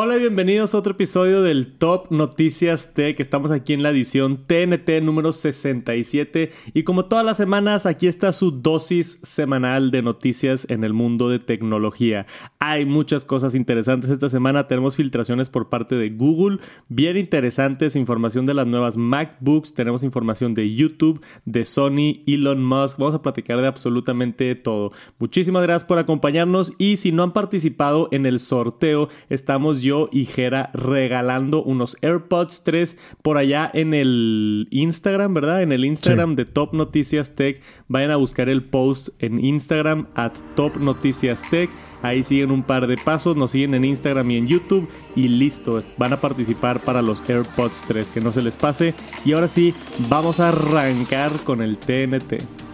Hola y bienvenidos a otro episodio del Top Noticias Tech. Estamos aquí en la edición TNT número 67 y como todas las semanas aquí está su dosis semanal de noticias en el mundo de tecnología. Hay muchas cosas interesantes esta semana. Tenemos filtraciones por parte de Google, bien interesantes, información de las nuevas MacBooks, tenemos información de YouTube, de Sony, Elon Musk. Vamos a platicar de absolutamente todo. Muchísimas gracias por acompañarnos y si no han participado en el sorteo, estamos yo y Jera regalando unos AirPods 3 por allá en el Instagram, ¿verdad? En el Instagram de Top Noticias Tech. Vayan a buscar el post en Instagram at Top Noticias Tech. Ahí siguen un par de pasos, nos siguen en Instagram y en YouTube y listo, van a participar para los AirPods 3, que no se les pase. Y ahora sí, vamos a arrancar con el TNT.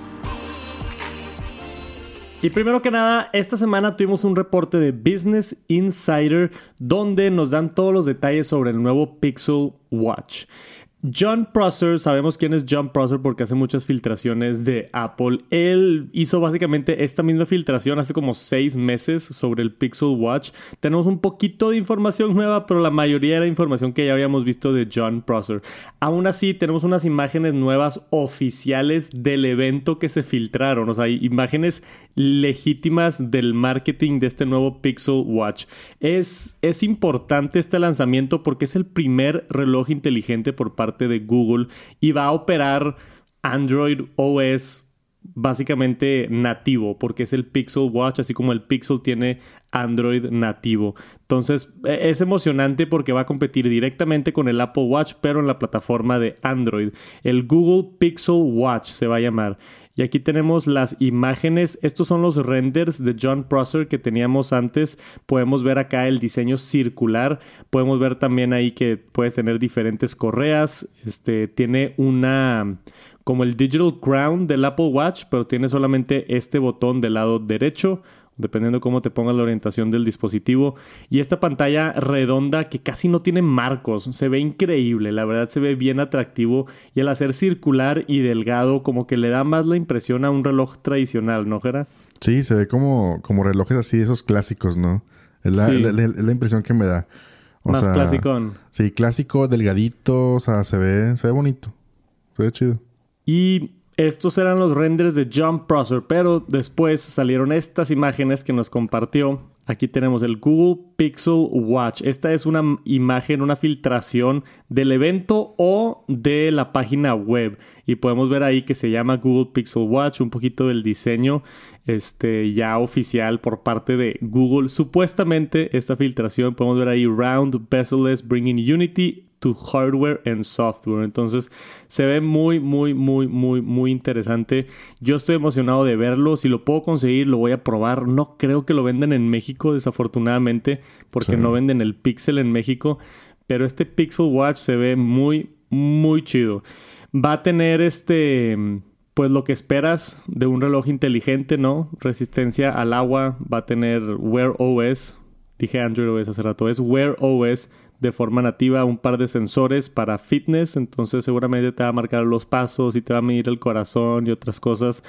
Y primero que nada, esta semana tuvimos un reporte de Business Insider donde nos dan todos los detalles sobre el nuevo Pixel Watch. John Prosser, sabemos quién es John Prosser porque hace muchas filtraciones de Apple. Él hizo básicamente esta misma filtración hace como seis meses sobre el Pixel Watch. Tenemos un poquito de información nueva, pero la mayoría era información que ya habíamos visto de John Prosser. Aún así, tenemos unas imágenes nuevas oficiales del evento que se filtraron, o sea, imágenes legítimas del marketing de este nuevo Pixel Watch. Es, es importante este lanzamiento porque es el primer reloj inteligente por parte de Google y va a operar Android OS básicamente nativo, porque es el Pixel Watch, así como el Pixel tiene Android nativo. Entonces e, es emocionante porque va a competir directamente con el Apple Watch, pero en la plataforma de Android. El Google Pixel Watch se va a llamar. Y aquí tenemos las imágenes. Estos son los renders de John Prosser que teníamos antes. Podemos ver acá el diseño circular. Podemos ver también ahí que puedes tener diferentes correas. Este tiene una como el Digital Crown del Apple Watch, pero tiene solamente este botón del lado derecho dependiendo cómo te pongas la orientación del dispositivo. Y esta pantalla redonda que casi no tiene marcos, se ve increíble, la verdad se ve bien atractivo y al hacer circular y delgado como que le da más la impresión a un reloj tradicional, ¿no, Gera? Sí, se ve como, como relojes así, esos clásicos, ¿no? Es la, la, impresión que me da. más clásico. Sí, clásico, delgadito, o sea, se ve, se ve bonito. Se ve chido. Y estos eran los renders de John Prosser, pero después salieron estas imágenes que nos compartió. Aquí tenemos el Google Pixel Watch. Esta es una imagen, una filtración del evento o de la página web. Y podemos ver ahí que se llama Google Pixel Watch, un poquito del diseño este, ya oficial por parte de Google. Supuestamente esta filtración, podemos ver ahí Round Bezel-less Bringing Unity hardware and software. Entonces se ve muy, muy, muy, muy, muy interesante. Yo estoy emocionado de verlo. Si lo puedo conseguir, lo voy a probar. No creo que lo venden en México, desafortunadamente, porque no venden el Pixel en México. Pero este Pixel Watch se ve muy, muy chido. Va a tener este pues lo que esperas de un reloj inteligente, ¿no? Resistencia al agua, va a tener Wear OS, dije Android OS hace rato, es Wear OS de forma nativa un par de sensores para fitness, entonces seguramente te va a marcar los pasos y te va a medir el corazón y otras cosas.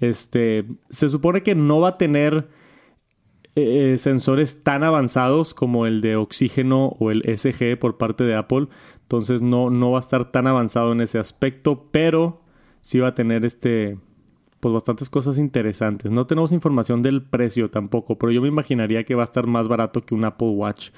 Este, se supone que no va a tener eh, sensores tan avanzados como el de oxígeno o el SG por parte de Apple, entonces no, no va a estar tan avanzado en ese aspecto, pero sí va a tener este pues bastantes cosas interesantes. No tenemos información del precio tampoco, pero yo me imaginaría que va a estar más barato que un Apple Watch.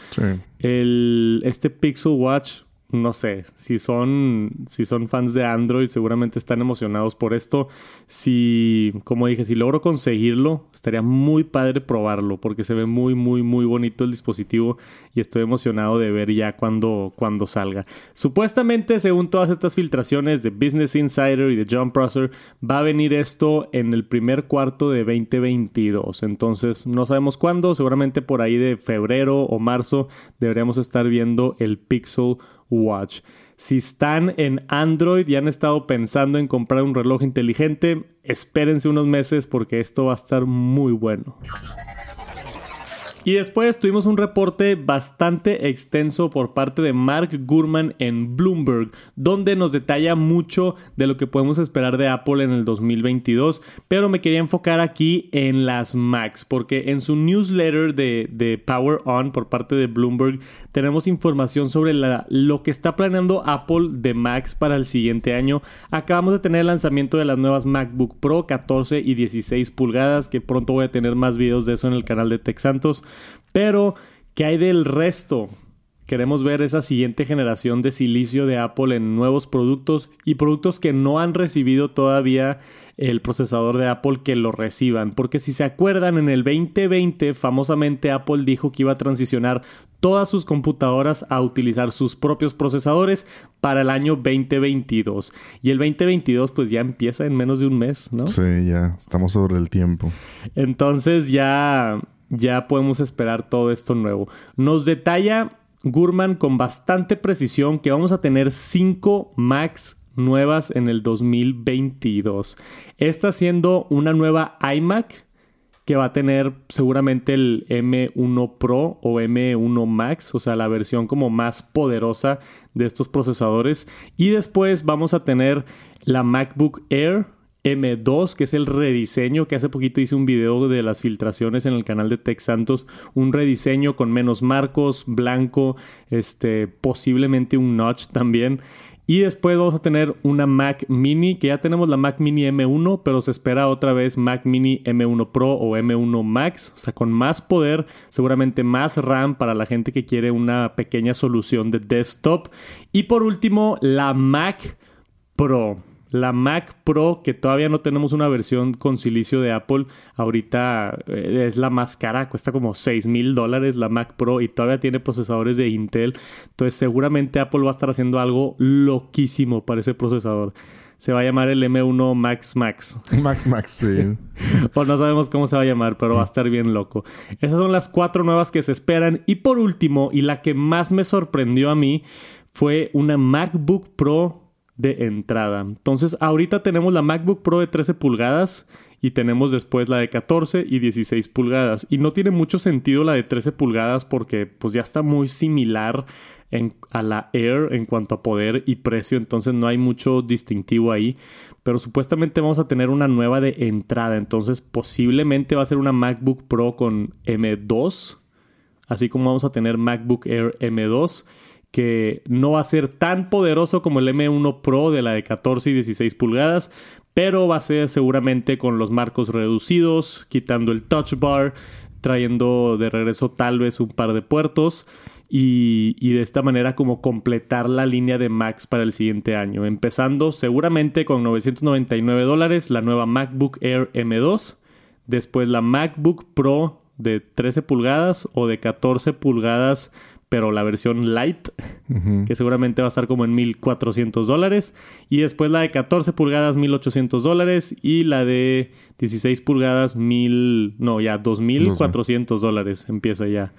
El, este Pixel Watch no sé, si son, si son fans de Android, seguramente están emocionados por esto. Si, como dije, si logro conseguirlo, estaría muy padre probarlo, porque se ve muy, muy, muy bonito el dispositivo y estoy emocionado de ver ya cuando, cuando salga. Supuestamente, según todas estas filtraciones de Business Insider y de John Prosser, va a venir esto en el primer cuarto de 2022. Entonces, no sabemos cuándo, seguramente por ahí de febrero o marzo deberíamos estar viendo el Pixel Watch. Si están en Android y han estado pensando en comprar un reloj inteligente, espérense unos meses porque esto va a estar muy bueno. Y después tuvimos un reporte bastante extenso por parte de Mark Gurman en Bloomberg, donde nos detalla mucho de lo que podemos esperar de Apple en el 2022, pero me quería enfocar aquí en las Macs, porque en su newsletter de, Power On por parte de Bloomberg tenemos información sobre lo que está planeando Apple de Macs para el siguiente año. Acabamos de tener el lanzamiento de las nuevas MacBook Pro 14 y 16 pulgadas, que pronto voy a tener más videos de eso en el canal de Tech Santos. Pero, ¿qué hay del resto? Queremos ver esa siguiente generación de silicio de Apple en nuevos productos y productos que no han recibido todavía el procesador de Apple que lo reciban. Porque si se acuerdan, en el 2020 famosamente Apple dijo que iba a transicionar todas sus computadoras a utilizar sus propios procesadores para el año 2022. Y el 2022 pues ya empieza en menos de un mes, ¿no? Sí, ya estamos sobre el tiempo. Entonces ya ya podemos esperar todo esto nuevo. Nos detalla Gurman con bastante precisión que vamos a tener 5 Macs nuevas en el 2022. Esta siendo una nueva iMac que va a tener seguramente el M1 Pro o M1 Max, o sea, la versión como más poderosa de estos procesadores. Y después vamos a tener la MacBook Air M2, que es el rediseño, que hace poquito hice un video de las filtraciones en el canal de Tech Santos, un rediseño con menos marcos, blanco, este, posiblemente un notch también. Y después vamos a tener una Mac Mini, que ya tenemos la Mac Mini M1, pero se espera otra vez Mac Mini M1 Pro o M1 Max, o sea, con más poder, seguramente más RAM para la gente que quiere una pequeña solución de desktop. Y por último, la Mac Pro. La Mac Pro, que todavía no tenemos una versión con silicio de Apple, ahorita eh, es la más cara, cuesta como 6 mil dólares la Mac Pro y todavía tiene procesadores de Intel. Entonces seguramente Apple va a estar haciendo algo loquísimo para ese procesador. Se va a llamar el M1 Max Max. Max Max, sí. o no sabemos cómo se va a llamar, pero va a estar bien loco. Esas son las cuatro nuevas que se esperan. Y por último, y la que más me sorprendió a mí, fue una MacBook Pro de entrada. Entonces, ahorita tenemos la MacBook Pro de 13 pulgadas y tenemos después la de 14 y 16 pulgadas. Y no tiene mucho sentido la de 13 pulgadas porque pues ya está muy similar a la Air en cuanto a poder y precio, entonces no hay mucho distintivo ahí. Pero supuestamente vamos a tener una nueva de entrada, entonces posiblemente va a ser una MacBook Pro con M2, así como vamos a tener MacBook Air M2 que no va a ser tan poderoso como el M1 Pro de la de 14 y 16 pulgadas, pero va a ser seguramente con los marcos reducidos, quitando el touch bar, trayendo de regreso tal vez un par de puertos y, de esta manera como completar la línea de Macs para el siguiente año, empezando seguramente con 999 dólares la nueva MacBook Air M2, después la MacBook Pro de 13 pulgadas o de 14 pulgadas pero la versión light, que seguramente va a estar como en 1400 dólares. Y después la de 14 pulgadas, 1800 dólares. Y la de 16 pulgadas, 1000, no, ya 2400 dólares empieza ya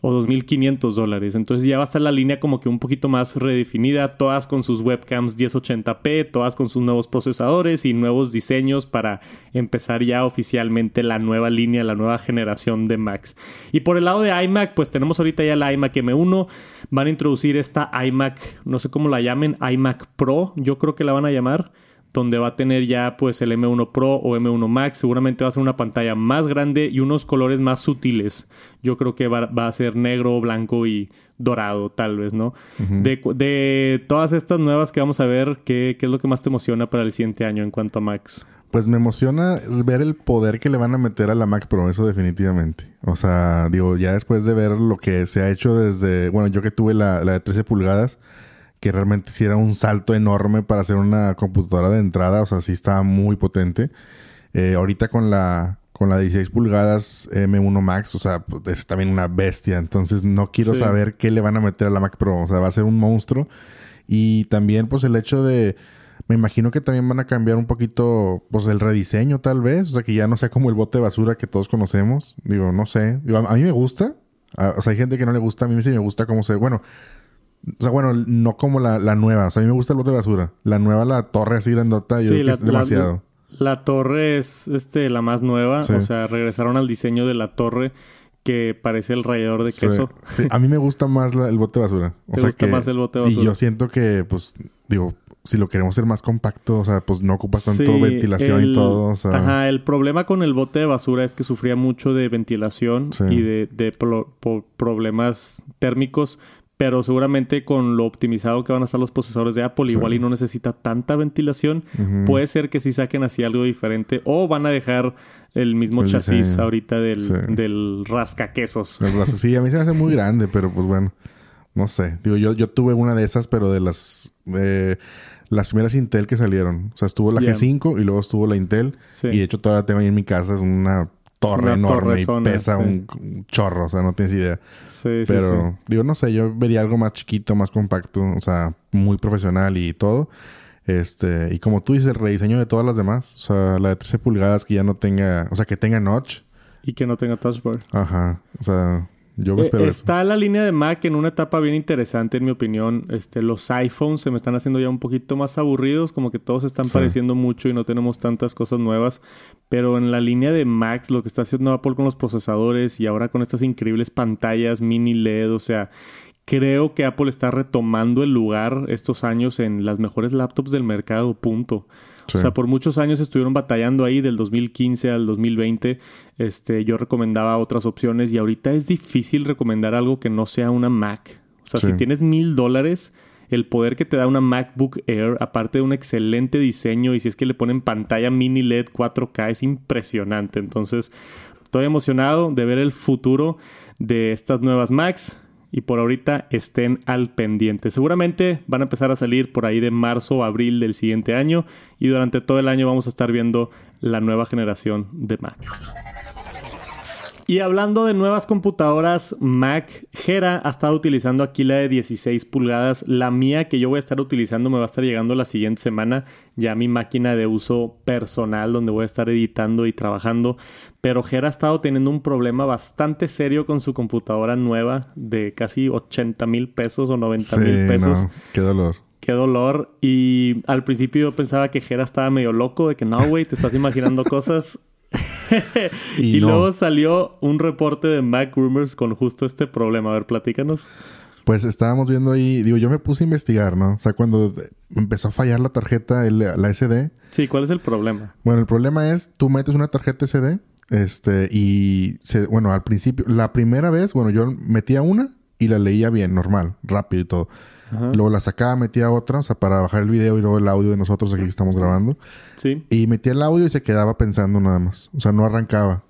o 2.500 dólares. Entonces ya va a estar la línea como que un poquito más redefinida, todas con sus webcams 1080p, todas con sus nuevos procesadores y nuevos diseños para empezar ya oficialmente la nueva línea, la nueva generación de Macs. Y por el lado de iMac, pues tenemos ahorita ya la iMac M1, van a introducir esta iMac, no sé cómo la llamen, iMac Pro, yo creo que la van a llamar donde va a tener ya pues el M1 Pro o M1 Max. Seguramente va a ser una pantalla más grande y unos colores más sutiles. Yo creo que va, a ser negro, blanco y dorado, tal vez, ¿no? de, todas estas nuevas que vamos a ver, ¿qué, ¿qué, es lo que más te emociona para el siguiente año en cuanto a Max? Pues me emociona ver el poder que le van a meter a la Mac Pro, eso definitivamente. O sea, digo, ya después de ver lo que se ha hecho desde, bueno, yo que tuve la, la de 13 pulgadas, que realmente sí era un salto enorme para hacer una computadora de entrada, o sea, sí estaba muy potente. Eh, ahorita con la con la 16 pulgadas M1 Max, o sea, pues, es también una bestia, entonces no quiero saber qué le van a meter a la Mac Pro, o sea, va a ser un monstruo. Y también pues el hecho de me imagino que también van a cambiar un poquito, pues, el rediseño, tal vez. O sea, que ya no sea como el bote de basura que todos conocemos. Digo, no sé. a, mí me gusta. o sea, hay gente que no le gusta. A mí sí me gusta cómo se... Bueno, o sea, bueno, no como la, la, nueva. O sea, a mí me gusta el bote de basura. La nueva, la torre así grandota, yo creo que es demasiado. La, torre es este, la más nueva. O sea, regresaron al diseño de la torre que parece el rallador de queso. Sí, a mí me gusta más el bote de basura. O ¿Te gusta más el bote de basura? Y yo siento que, pues, digo, si lo queremos hacer más compacto, o sea, pues no ocupas tanto ventilación y todo. Ajá, el problema con el bote de basura es que sufría mucho de ventilación y de, de problemas térmicos pero seguramente con lo optimizado que van a estar los procesadores de Apple, igual y no necesita tanta ventilación. Puede ser que sí saquen así algo diferente o van a dejar el mismo chasis ahorita del, del rascaquesos. Sí, a mí se me hace muy grande, pero pues bueno, no sé. Digo, yo, yo tuve una de esas, pero de las... de las primeras Intel que salieron. O sea, estuvo la G5 y luego estuvo la Intel. Y de hecho todavía la tengo ahí en mi casa. Es una torre enorme y pesa un, chorro, o sea, no tienes idea. Sí, Pero, sí, digo, no sé, yo vería algo más chiquito, más compacto, o sea, muy profesional y todo. Este, y como tú dices, el rediseño de todas las demás, o sea, la de 13 pulgadas que ya no tenga, o sea, que tenga notch. Y que no tenga touch bar. Aja, o sea, yo me eh, Está la línea de Mac en una etapa bien interesante, en mi opinión. Este, los iPhones se me están haciendo ya un poquito más aburridos, como que todos están pareciendo mucho y no tenemos tantas cosas nuevas. Pero en la línea de Mac, lo que está haciendo Apple con los procesadores y ahora con estas increíbles pantallas mini LED, o sea, creo que Apple está retomando el lugar estos años en las mejores laptops del mercado, punto. O sea, por muchos años estuvieron batallando ahí del 2015 al 2020. Este, yo recomendaba otras opciones y ahorita es difícil recomendar algo que no sea una Mac. O sea, si tienes mil dólares, el poder que te da una MacBook Air, aparte de un excelente diseño y si es que le ponen pantalla mini LED 4K, es impresionante. Entonces, estoy emocionado de ver el futuro de estas nuevas Macs y por ahorita estén al pendiente. Seguramente van a empezar a salir por ahí de marzo o abril del siguiente año y durante todo el año vamos a estar viendo la nueva generación de Mac. Y hablando de nuevas computadoras Mac, Gera ha estado utilizando aquí la de 16 pulgadas. La mía que yo voy a estar utilizando me va a estar llegando la siguiente semana. Ya mi máquina de uso personal donde voy a estar editando y trabajando. Pero Gera ha estado teniendo un problema bastante serio con su computadora nueva de casi 80 mil pesos o 90 mil pesos. qué dolor. Qué dolor. Y al principio yo pensaba que Gera estaba medio loco, de que no, güey, te estás imaginando cosas. y, luego salió un reporte de Mac Rumors con justo este problema. A ver, platícanos. Pues estábamos viendo ahí, digo, yo me puse a investigar, ¿no? O sea, cuando empezó a fallar la tarjeta, la SD. Sí, ¿cuál es el problema? Bueno, el problema es, tú metes una tarjeta SD, este, y, se, bueno, al principio, la primera vez, bueno, yo metía una y la leía bien, normal, rápido y todo. Luego la sacaba, metía otra, o sea, para bajar el video y luego el audio de nosotros aquí que estamos grabando. Sí. Y metía el audio y se quedaba pensando nada más. O sea, no arrancaba.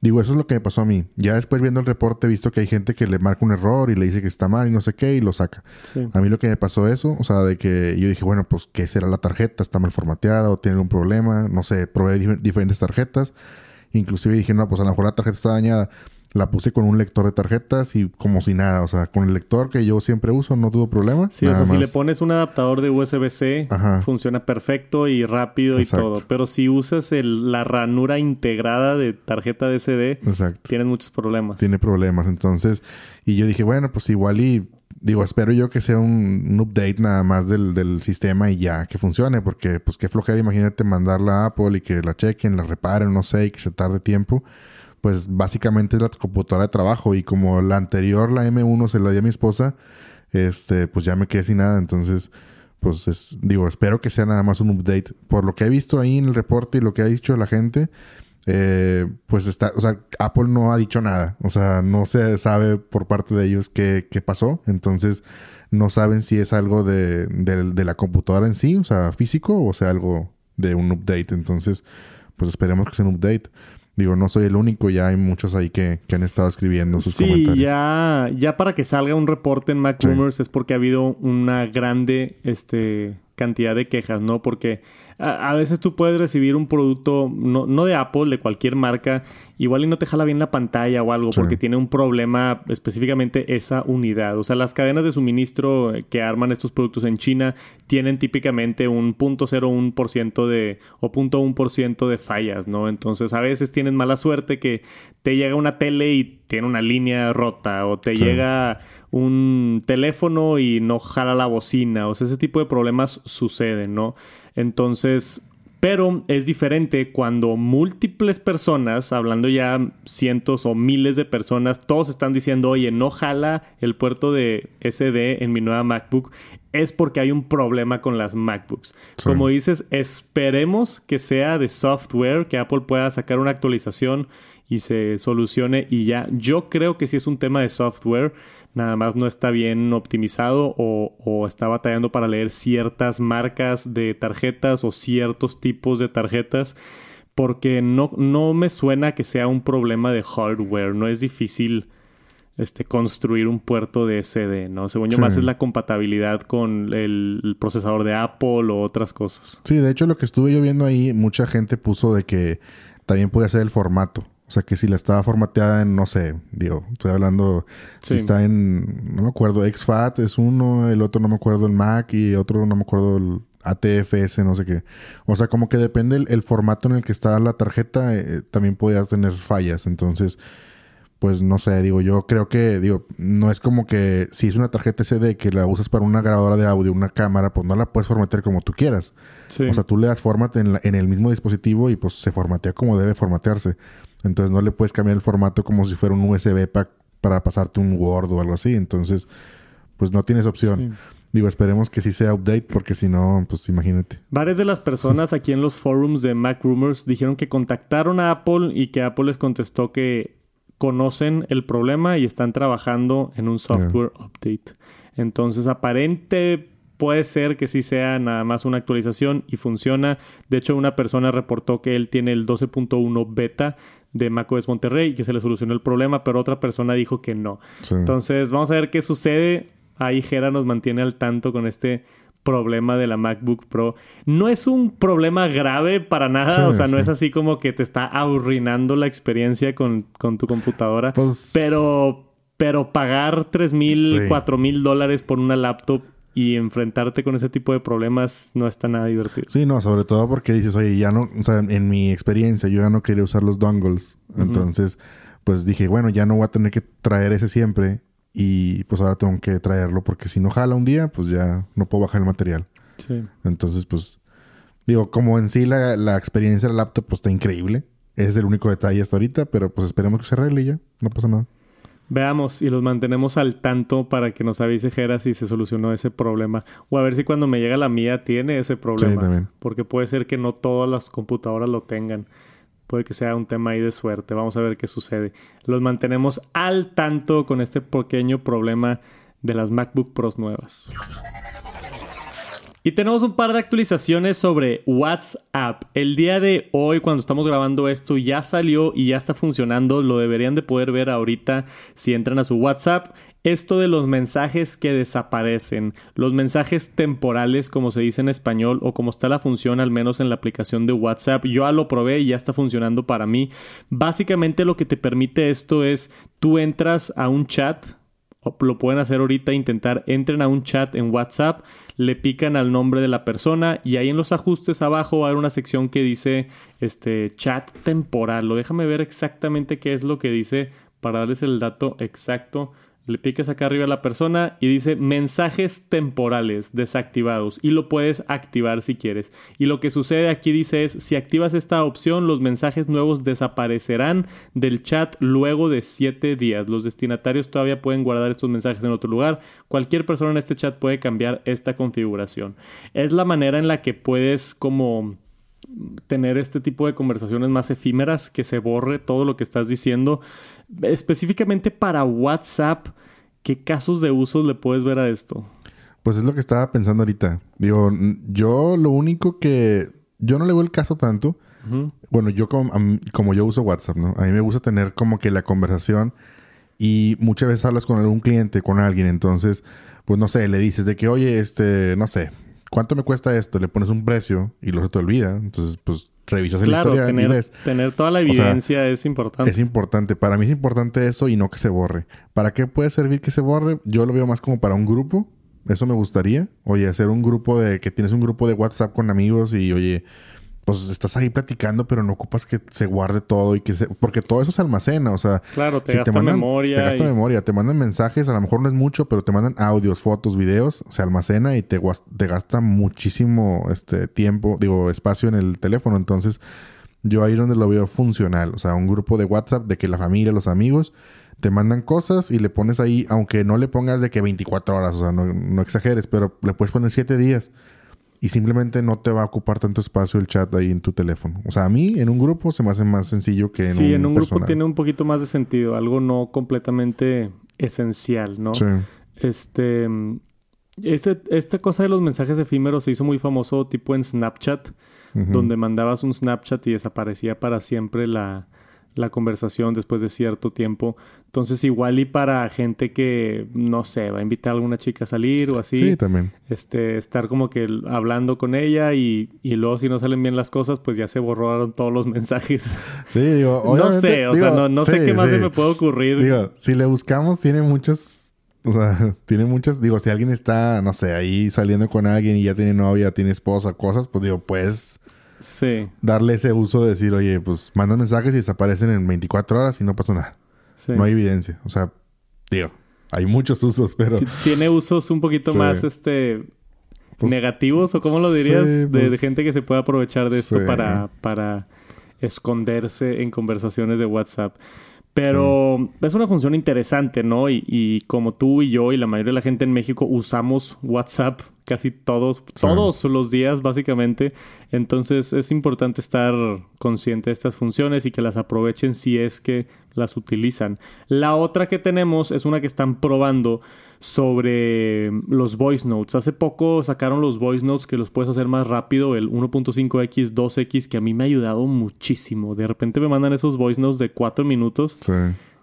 Digo, eso es lo que me pasó a mí. Ya después viendo el reporte he visto que hay gente que le marca un error y le dice que está mal y no sé qué y lo saca. A mí lo que me pasó eso, o sea, de que yo dije, bueno, pues, ¿qué será la tarjeta? ¿Está mal formateada o tiene un problema? No sé, probé diferentes tarjetas. Inclusive dije, no, pues a lo mejor la tarjeta está dañada la puse con un lector de tarjetas y como si nada. O sea, con el lector que yo siempre uso no tuvo problema. Sí, o sea, si le pones un adaptador de USB-C, funciona perfecto y rápido y todo. Pero si usas la ranura integrada de tarjeta de SD, tienes muchos problemas. Tiene problemas. Entonces, y yo dije, bueno, pues igual y digo, espero yo que sea un, update nada más del, del, sistema y ya que funcione, porque pues qué flojera, imagínate mandarla a Apple y que la chequen, la reparen, no sé, y que se tarde tiempo pues básicamente es la computadora de trabajo y como la anterior, la M1, se la di a mi esposa, este, pues ya me quedé sin nada, entonces, pues digo, espero que sea nada más un update. Por lo que he visto ahí en el reporte y lo que ha dicho la gente, eh, pues está, o sea, Apple no ha dicho nada, o sea, no se sabe por parte de ellos qué, qué pasó, entonces no saben si es algo de, de la computadora en sí, o sea, físico, o sea, algo de un update, entonces, pues esperemos que sea un update. Digo, no soy el único, ya hay muchos ahí que, han estado escribiendo sus comentarios. Sí, ya, ya para que salga un reporte en Mac Rumors es porque ha habido una grande este, cantidad de quejas, ¿no? Porque a, veces tú puedes recibir un producto, no, no, de Apple, de cualquier marca, igual y no te jala bien la pantalla o algo, porque tiene un problema específicamente esa unidad. O sea, las cadenas de suministro que arman estos productos en China tienen típicamente un 0.01% de o 0.1% de fallas, ¿no? Entonces, a veces tienes mala suerte que te llega una tele y tiene una línea rota o te llega un teléfono y no jala la bocina. O sea, ese tipo de problemas suceden, ¿no? Entonces, Pero es diferente cuando múltiples personas, hablando ya cientos o miles de personas, todos están diciendo, oye, no jala el puerto de SD en mi nueva MacBook, es porque hay un problema con las MacBooks. Como dices, esperemos que sea de software, que Apple pueda sacar una actualización y se solucione y ya. Yo creo que si es un tema de software nada más no está bien optimizado o, está batallando para leer ciertas marcas de tarjetas o ciertos tipos de tarjetas porque no, no me suena que sea un problema de hardware, no es difícil este, construir un puerto de SD, ¿no? Según yo más es la compatibilidad con el, el, procesador de Apple o otras cosas. Sí, de hecho lo que estuve yo viendo ahí, mucha gente puso de que también puede ser el formato. O sea, que si la estaba formateada en, no sé, digo, estoy hablando, si está en, no me acuerdo, XFAT es uno, el otro no me acuerdo el Mac y otro no me acuerdo el ATFS, no sé qué. O sea, como que depende el, formato en el que está la tarjeta, eh, también podía tener fallas. Entonces, pues no sé, digo, yo creo que, digo, no es como que si es una tarjeta SD que la usas para una grabadora de audio, una cámara, pues no la puedes formatear como tú quieras. O sea, tú le das format en, en, el mismo dispositivo y pues se formatea como debe formatearse. Entonces no le puedes cambiar el formato como si fuera un USB para pasarte un Word o algo así. Entonces, pues no tienes opción. Digo, esperemos que sí sea update porque si no, pues imagínate. Varias de las personas aquí en los forums de Mac Rumors dijeron que contactaron a Apple y que Apple les contestó que conocen el problema y están trabajando en un software update. Entonces, aparente puede ser que sí sea nada más una actualización y funciona. De hecho, una persona reportó que él tiene el 12.1 beta de macOS Monterrey y que se le solucionó el problema, pero otra persona dijo que no. Entonces, vamos a ver qué sucede. Ahí Jera nos mantiene al tanto con este problema de la MacBook Pro. No es un problema grave para nada, o sea, no es así como que te está arruinando la experiencia con, tu computadora, pues pero, pero pagar 3 mil, 4 mil dólares por una laptop y enfrentarte con ese tipo de problemas no está nada divertido. Sí, no, sobre todo porque dices, oye, ya no, o sea, en mi experiencia yo ya no quería usar los dongles. Entonces, pues dije, bueno, ya no voy a tener que traer ese siempre y pues ahora tengo que traerlo porque si no jala un día, pues ya no puedo bajar el material. Sí. Entonces, pues, digo, como en sí la, la experiencia del laptop pues está increíble. Es el único detalle hasta ahorita, pero pues esperemos que se arregle y ya, no pasa nada. Veamos y los mantenemos al tanto para que nos avise Jera si se solucionó ese problema. O a ver si cuando me llega la mía tiene ese problema. Porque puede ser que no todas las computadoras lo tengan. Puede que sea un tema ahí de suerte. Vamos a ver qué sucede. Los mantenemos al tanto con este pequeño problema de las MacBook Pros nuevas. Y tenemos un par de actualizaciones sobre WhatsApp. El día de hoy, cuando estamos grabando esto, ya salió y ya está funcionando. Lo deberían de poder ver ahorita si entran a su WhatsApp. Esto de los mensajes que desaparecen, los mensajes temporales, como se dice en español, o como está la función, al menos en la aplicación de WhatsApp. Yo ya lo probé y ya está funcionando para mí. Básicamente lo que te permite esto es, tú entras a un chat, lo pueden hacer ahorita, intentar, entren a un chat en WhatsApp, le pican al nombre de la persona y ahí en los ajustes abajo va a haber una sección que dice este chat temporal. Lo déjame ver exactamente qué es lo que dice para darles el dato exacto le picas acá arriba a la persona y dice mensajes temporales desactivados y lo puedes activar si quieres. Y lo que sucede aquí dice es, si activas esta opción, los mensajes nuevos desaparecerán del chat luego de 7 días. Los destinatarios todavía pueden guardar estos mensajes en otro lugar. Cualquier persona en este chat puede cambiar esta configuración. Es la manera en la que puedes como tener este tipo de conversaciones más efímeras, que se borre todo lo que estás diciendo. Específicamente para WhatsApp, ¿qué casos de uso le puedes ver a esto? Pues es lo que estaba pensando ahorita. Digo, yo lo único que... Yo no le veo el caso tanto. Bueno, yo como, como yo uso WhatsApp, ¿no? A mí me gusta tener como que la conversación y muchas veces hablas con algún cliente, con alguien, entonces, pues no sé, le dices de que, oye, este, no sé, ¿cuánto me cuesta esto? Le pones un precio y luego se te olvida. Entonces, pues revisas el historial tener, y ves. Tener toda la evidencia es importante. Es importante. Para mí es importante eso y no que se borre. ¿Para qué puede servir que se borre? Yo lo veo más como para un grupo. Eso me gustaría. Oye, hacer un grupo de... Que tienes un grupo de WhatsApp con amigos y, oye... pues estás ahí platicando, pero no ocupas que se guarde todo y que se... Porque todo eso se almacena, o sea... Claro, te gasta memoria. Te gasta memoria, te mandan mensajes, a lo mejor no es mucho, pero te mandan audios, fotos, videos, se almacena y te, te gasta muchísimo este tiempo, digo, espacio en el teléfono. Entonces, yo ahí es donde lo veo funcional. O sea, un grupo de WhatsApp de que la familia, los amigos, te mandan cosas y le pones ahí, aunque no le pongas de que 24 horas, o sea, no, no exageres, pero le puedes poner 7 días y simplemente no te va a ocupar tanto espacio el chat ahí en tu teléfono. O sea, a mí en un grupo se me hace más sencillo que en sí, un Sí, en un grupo tiene un poquito más de sentido, algo no completamente esencial, ¿no? Sí. Este, este, esta cosa de los mensajes efímeros se hizo muy famoso tipo en Snapchat, donde mandabas un Snapchat y desaparecía para siempre la, la conversación después de cierto tiempo. Entonces, igual y para gente que, no sé, va a invitar a alguna chica a salir o así. Sí, también. Este, estar como que hablando con ella y, y luego si no salen bien las cosas, pues ya se borraron todos los mensajes. Sí, digo, No sé, o sea, no, no sé qué más se me puede ocurrir. Digo, si le buscamos, tiene muchas... O sea, tiene muchas... Digo, si alguien está, no sé, ahí saliendo con alguien y ya tiene novia, tiene esposa, cosas, pues digo, pues Sí. Darle ese uso de decir, oye, pues mandan mensajes y desaparecen en 24 horas y no pasó nada. No hay evidencia. O sea, digo, hay muchos usos, pero... Tiene usos un poquito más, este... Pues, negativos o cómo lo dirías de, pues, gente que se puede aprovechar de esto para, para esconderse en conversaciones de WhatsApp. Pero es una función interesante, ¿no? Y, y, como tú y yo y la mayoría de la gente en México usamos WhatsApp casi todos, todos los días básicamente. Entonces es importante estar consciente de estas funciones y que las aprovechen si es que las utilizan. La otra que tenemos es una que están probando sobre los voice notes. Hace poco sacaron los voice notes que los puedes hacer más rápido, el 1.5x, 2x, que a mí me ha ayudado muchísimo. De repente me mandan esos voice notes de 4 minutos. Sí.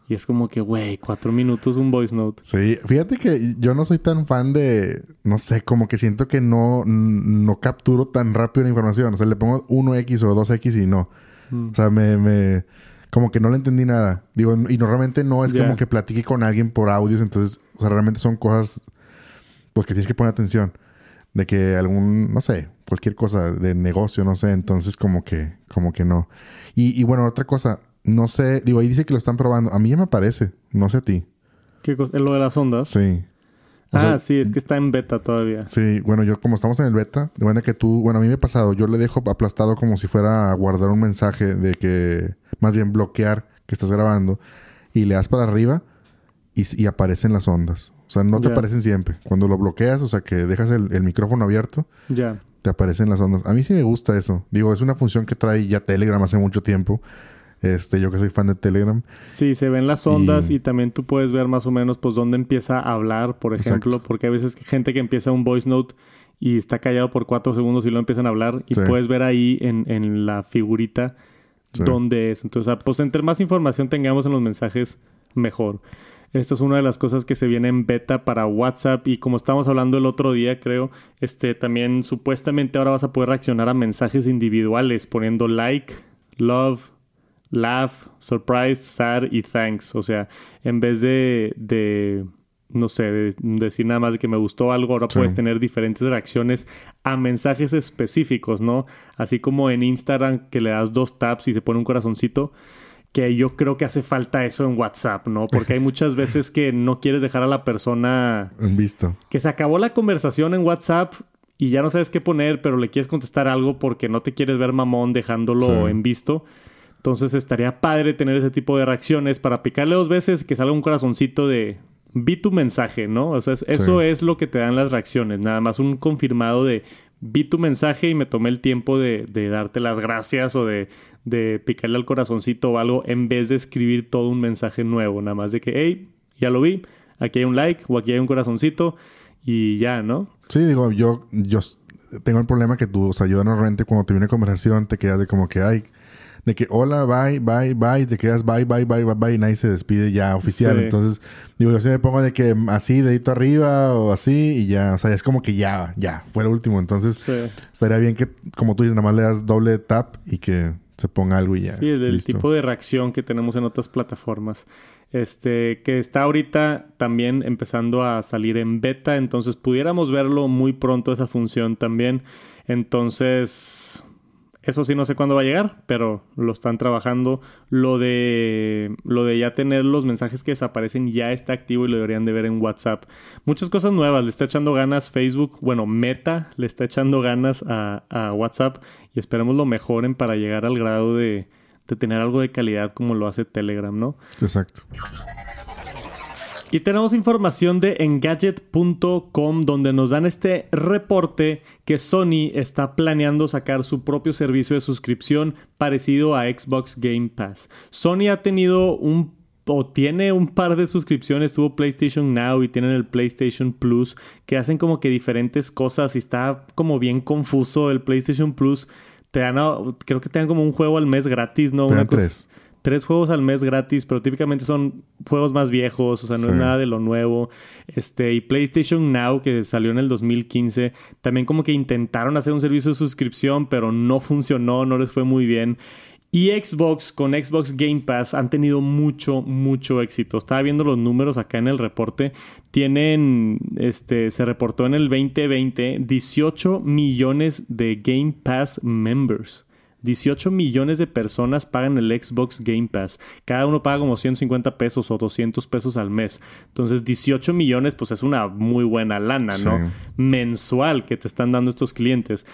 Y es como que, güey, cuatro minutos un voice note. Sí, fíjate que yo no soy tan fan de, no sé, como que siento que no, no capturo tan rápido la información. O sea, le pongo 1X o 2X y no. Mm. O sea, me, me, como que no le entendí nada. Digo, y normalmente no es como que platique con alguien por audios. Entonces, o sea, realmente son cosas, pues que tienes que poner atención. De que algún, no sé, cualquier cosa de negocio, no sé. Entonces, como que, como que no. Y, y bueno, otra cosa no sé, digo, ahí dice que lo están probando. A mí ya me parece, no sé a ti. ¿Qué cosa? ¿Lo de las ondas? Sí. ah, sí, es que está en beta todavía. Sí, bueno, yo como estamos en el beta, de manera que tú, bueno, a mí me ha pasado, yo le dejo aplastado como si fuera a guardar un mensaje de que, más bien bloquear que estás grabando, y le das para arriba y, aparecen las ondas. O sea, no te aparecen siempre. Cuando lo bloqueas, o sea, que dejas el, micrófono abierto, ya. te aparecen las ondas. A mí sí me gusta eso. Digo, es una función que trae ya Telegram hace mucho tiempo. Este, yo que soy fan de Telegram. Sí, se ven las ondas y, también tú puedes ver más o menos pues dónde empieza a hablar, por ejemplo, porque a veces gente que empieza un voice note y está callado por cuatro segundos y luego empiezan a hablar y puedes ver ahí en, en la figurita dónde es. Entonces, pues entre más información tengamos en los mensajes, mejor. Esta es una de las cosas que se viene en beta para WhatsApp y como estábamos hablando el otro día, creo, este también supuestamente ahora vas a poder reaccionar a mensajes individuales poniendo like, love, laugh, surprise, sad y thanks. O sea, en vez de, de no sé, de decir nada más de que me gustó algo, ahora puedes tener diferentes reacciones a mensajes específicos, ¿no? Así como en Instagram que le das dos taps y se pone un corazoncito, que yo creo que hace falta eso en WhatsApp, ¿no? Porque hay muchas veces que no quieres dejar a la persona... En visto. Que se acabó la conversación en WhatsApp y ya no sabes qué poner, pero le quieres contestar algo porque no te quieres ver mamón dejándolo en visto. Entonces estaría padre tener ese tipo de reacciones para picarle dos veces y que salga un corazoncito de vi tu mensaje, ¿no? O sea, eso es lo que te dan las reacciones, nada más un confirmado de vi tu mensaje y me tomé el tiempo de, darte las gracias o de, de, picarle al corazoncito o algo en vez de escribir todo un mensaje nuevo, nada más de que, hey, ya lo vi, aquí hay un like o aquí hay un corazoncito y ya, ¿no? Sí, digo, yo, yo tengo el problema que tú, o sea, yo normalmente cuando te viene conversación te quedas de como que, ay, de que hola, bye, bye, bye, te quedas bye, bye, bye, bye, bye, y nadie se despide ya oficial. Entonces, digo, yo sí me pongo de que así, dedito arriba o así, y ya, o sea, es como que ya, ya, fue el último. Entonces, estaría bien que, como tú dices, nada más le das doble tap y que se ponga algo y ya. Sí, el, tipo de reacción que tenemos en otras plataformas. Este, que está ahorita también empezando a salir en beta, entonces pudiéramos verlo muy pronto esa función también. Entonces, Eso sí no sé cuándo va a llegar, pero lo están trabajando. Lo de lo de ya tener los mensajes que desaparecen ya está activo y lo deberían de ver en WhatsApp. Muchas cosas nuevas. Le está echando ganas Facebook. Bueno, Meta le está echando ganas a, a WhatsApp y esperemos lo mejoren para llegar al grado de, de tener algo de calidad como lo hace Telegram, ¿no? Exacto. Y tenemos información de Engadget.com donde nos dan este reporte que Sony está planeando sacar su propio servicio de suscripción parecido a Xbox Game Pass. Sony ha tenido un o tiene un par de suscripciones, tuvo PlayStation Now y tienen el PlayStation Plus, que hacen como que diferentes cosas y está como bien confuso el PlayStation Plus. Te dan, creo que te dan como un juego al mes gratis, ¿no? Tres tres juegos al mes gratis, pero típicamente son juegos más viejos, o sea, no es nada de lo nuevo. Este, y PlayStation Now, que salió en el 2015, también como que intentaron hacer un servicio de suscripción, pero no funcionó, no les fue muy bien. Y Xbox con Xbox Game Pass han tenido mucho, mucho éxito. Estaba viendo los números acá en el reporte. Tienen, este, se reportó en el 2020 18 millones de Game Pass members. 18 millones de personas pagan el Xbox Game Pass. Cada uno paga como 150 pesos o 200 pesos al mes. Entonces, 18 millones, pues es una muy buena lana, ¿no? Mensual que te están dando estos clientes.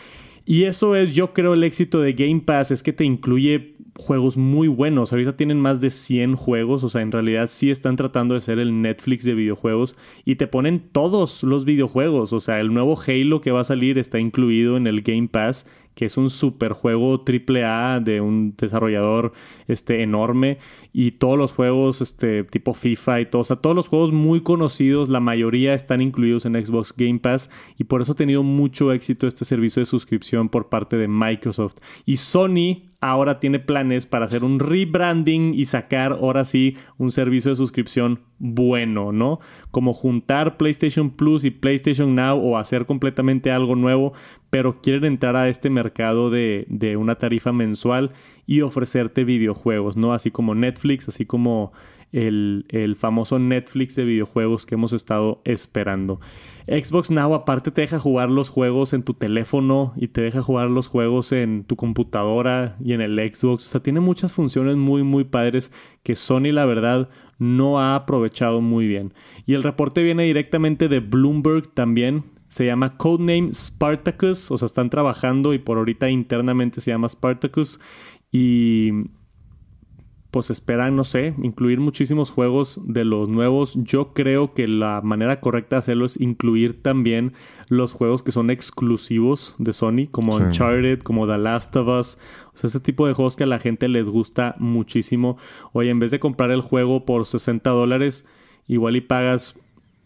Y eso es, yo creo, el éxito de Game Pass, es que te incluye juegos muy buenos. Ahorita tienen más de 100 juegos, o sea, en realidad sí están tratando de ser el Netflix de videojuegos y te ponen todos los videojuegos. O sea, el nuevo Halo que va a salir está incluido en el Game Pass que es un super juego AAA de un desarrollador este, enorme y todos los juegos este, tipo FIFA y todo, o sea, todos los juegos muy conocidos, la mayoría están incluidos en Xbox Game Pass y por eso ha tenido mucho éxito este servicio de suscripción por parte de Microsoft. Y Sony ahora tiene planes para hacer un rebranding y sacar ahora sí un servicio de suscripción bueno, ¿no? Como juntar PlayStation Plus y PlayStation Now o hacer completamente algo nuevo, pero quieren entrar a este mercado de, de una tarifa mensual y ofrecerte videojuegos, ¿no? Así como Netflix, así como el, el, famoso Netflix de videojuegos que hemos estado esperando. Xbox Now aparte te deja jugar los juegos en tu teléfono y te deja jugar los juegos en tu computadora y en el Xbox. O sea, tiene muchas funciones muy muy padres que Sony la verdad no ha aprovechado muy bien. Y el reporte viene directamente de Bloomberg también. Se llama Codename Spartacus, o sea, están trabajando y por ahorita internamente se llama Spartacus. Y pues esperan, no sé, incluir muchísimos juegos de los nuevos. Yo creo que la manera correcta de hacerlo es incluir también los juegos que son exclusivos de Sony, como Uncharted, como The Last of Us. O sea, ese tipo de juegos que a la gente les gusta muchísimo. Oye, en vez de comprar el juego por 60 dólares, igual y pagas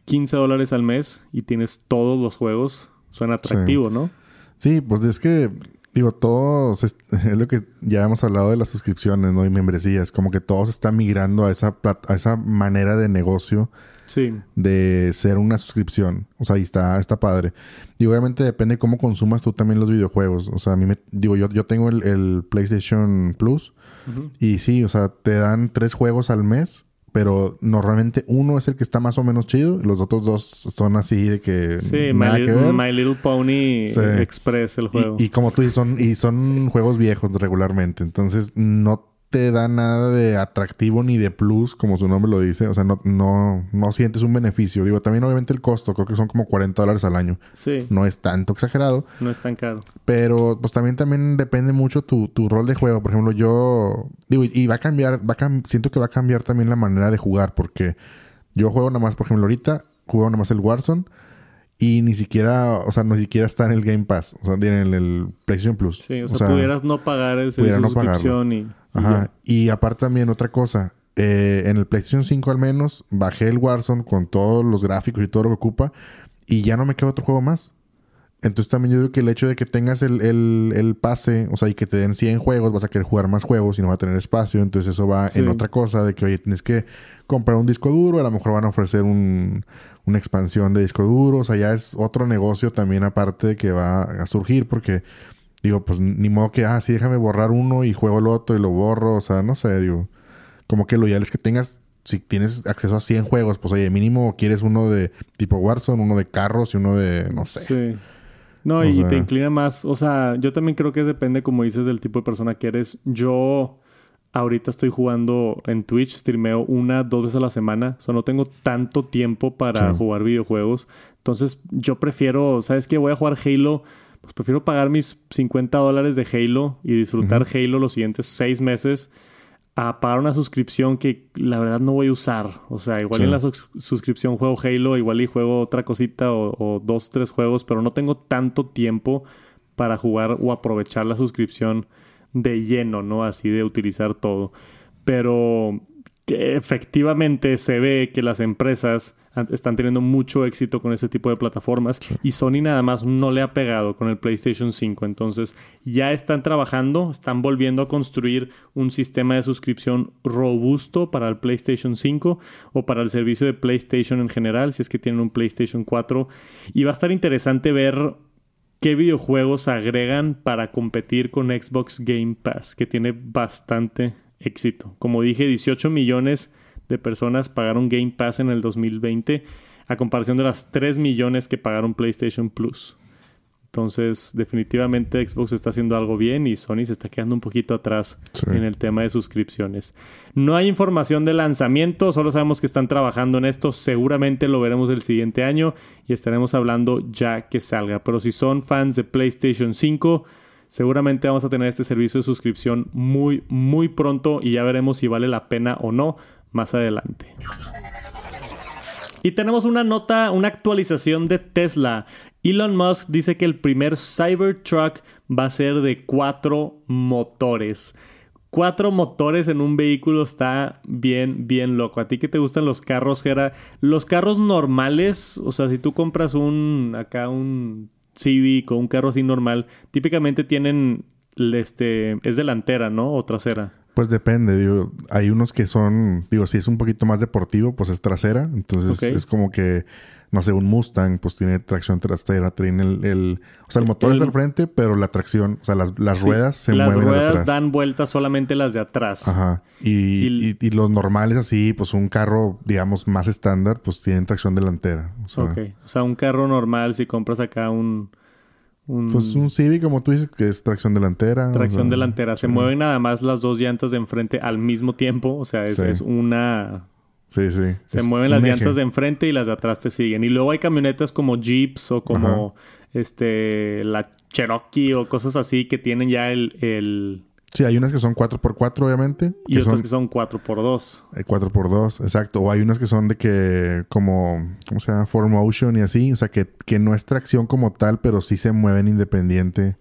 15 dólares al mes y tienes todos los juegos. Suena atractivo, ¿no? Sí, pues es que Digo, todos, es, lo que ya hemos hablado de las suscripciones, ¿no? Y membresías, como que todos están migrando a esa, a esa manera de negocio sí. de ser una suscripción. O sea, ahí está, está padre. Y obviamente depende cómo consumas tú también los videojuegos. O sea, a mí me, digo, yo, yo tengo el, PlayStation Plus y sí, o sea, te dan tres juegos al mes pero normalmente uno es el que está más o menos chido y los otros dos son así de que sí My, little, My Little Pony Express el juego. y, como tú dices son y son juegos viejos regularmente entonces no te da nada de atractivo ni de plus, como su nombre lo dice. O sea, no, no, no sientes un beneficio. Digo, también obviamente el costo, creo que son como 40 dólares al año. Sí. No es tanto exagerado. No es tan caro. Pero pues también, también depende mucho tu, tu rol de juego. Por ejemplo, yo digo, y va a cambiar, va a siento que va a cambiar también la manera de jugar, porque yo juego nada más, por ejemplo, ahorita juego nada más el Warzone. Y ni siquiera, o sea, ni siquiera está en el Game Pass. O sea, tiene el, PlayStation Plus. Sí, o, sea, pudieras no pagar el servicio de suscripción y... Ajá. Y, aparte también otra cosa. Eh, en el PlayStation 5 al menos, bajé el Warzone con todos los gráficos y todo lo que ocupa. Y ya no me queda otro juego más. Entonces también yo digo que el hecho de que tengas el, el, pase, o sea, y que te den 100 juegos, vas a querer jugar más juegos y no va a tener espacio. Entonces eso va en otra cosa de que, oye, tienes que comprar un disco duro, a lo mejor van a ofrecer un, una expansión de disco duro. O sea, ya es otro negocio también aparte que va a surgir porque Digo, pues ni modo que, ah, sí, déjame borrar uno y juego el otro y lo borro. O sea, no sé, digo. Como que lo ideal es que tengas, si tienes acceso a 100 juegos, pues oye, mínimo quieres uno de tipo Warzone, uno de carros y uno de, no sé. Sí. No, O y sea- te inclina más. O sea, yo también creo que depende, como dices, del tipo de persona que eres. Yo ahorita estoy jugando en Twitch, streameo una, dos veces a la semana. O sea, no tengo tanto tiempo para Sí. jugar videojuegos. Entonces, yo prefiero, ¿sabes qué? Voy a jugar Halo. Pues prefiero pagar mis 50 dólares de Halo y disfrutar Halo los siguientes seis meses a pagar una suscripción que la verdad no voy a usar. O sea, igual Sí. en la sus- suscripción juego Halo, igual y juego otra cosita o, o dos, tres juegos, pero no tengo tanto tiempo para jugar o aprovechar la suscripción de lleno, ¿no? Así de utilizar todo. Pero que efectivamente se ve que las empresas están teniendo mucho éxito con este tipo de plataformas y Sony nada más no le ha pegado con el PlayStation 5. Entonces ya están trabajando, están volviendo a construir un sistema de suscripción robusto para el PlayStation 5 o para el servicio de PlayStation en general, si es que tienen un PlayStation 4. Y va a estar interesante ver qué videojuegos agregan para competir con Xbox Game Pass, que tiene bastante éxito. Como dije, 18 millones de personas pagaron Game Pass en el 2020, a comparación de las 3 millones que pagaron PlayStation Plus. Entonces, definitivamente Xbox está haciendo algo bien y Sony se está quedando un poquito atrás Sí. en el tema de suscripciones. No hay información de lanzamiento, solo sabemos que están trabajando en esto. Seguramente lo veremos el siguiente año y estaremos hablando ya que salga. Pero si son fans de PlayStation 5, seguramente vamos a tener este servicio de suscripción muy, muy pronto y ya veremos si vale la pena o no más adelante. Y tenemos una nota, una actualización de Tesla. Elon Musk dice que el primer Cybertruck va a ser de cuatro motores. Cuatro motores en un vehículo está bien, bien loco. ¿A ti que te gustan los carros, Gera? Los carros normales, o sea, si tú compras un, acá un Civic o un carro así normal, típicamente tienen, este, es delantera, ¿no? O trasera. Pues depende, digo, hay unos que son, digo, si es un poquito más deportivo, pues es trasera, entonces es como que, no sé, un Mustang, pues tiene tracción trasera, tiene el, el- o sea, el motor El- está al frente, pero la tracción, o sea, las, las Sí, ruedas se Las mueven hacia ruedas atrás. dan vueltas solamente las de atrás. Ajá. Y, Y- y- y los normales así, pues un carro, digamos, más estándar, pues tienen tracción delantera. O sea, Ok. O sea, un carro normal, si compras acá un... un pues un Civic, como tú dices, que es tracción delantera. o tracción sea, delantera. Se sí. mueven nada más las dos llantas de enfrente al mismo tiempo. O sea, es, Sí. es una... Sí, sí. Se Es mueven las eje. llantas de enfrente y las de atrás te siguen. Y luego hay camionetas como Jeeps o como este la Cherokee o cosas así que tienen ya el... el Sí, hay unas que son 4x4, obviamente. y que otras son que son 4x2. eh, 4x2, exacto. O hay unas que son de que, como, ¿cómo se llama? 4Motion y así. O sea, que, que no es tracción como tal, pero sí se mueven independiente,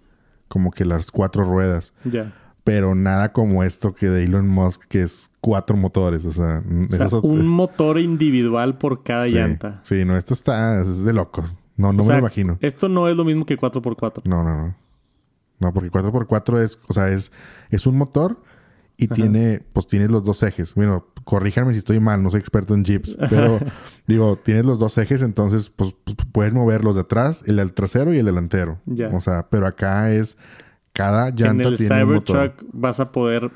como que las cuatro ruedas. Ya. Pero nada como esto que de Elon Musk, que es cuatro motores. O sea, O sea, un motor individual por cada sí, llanta. Sí, no, esto está, es de locos. No, no O me lo imagino. Esto no es lo mismo que 4x4. No, no, no. No, porque 4x4 es, o sea, es, es un motor y tiene, pues tienes los dos ejes. Bueno, corríjanme si estoy mal, no soy experto en jeeps, pero digo, tienes los dos ejes, entonces, pues, pues, puedes mover los de atrás, el del trasero y el delantero. Ya. O sea, pero acá es cada llanta en el tiene un motor. Cybertruck vas a poder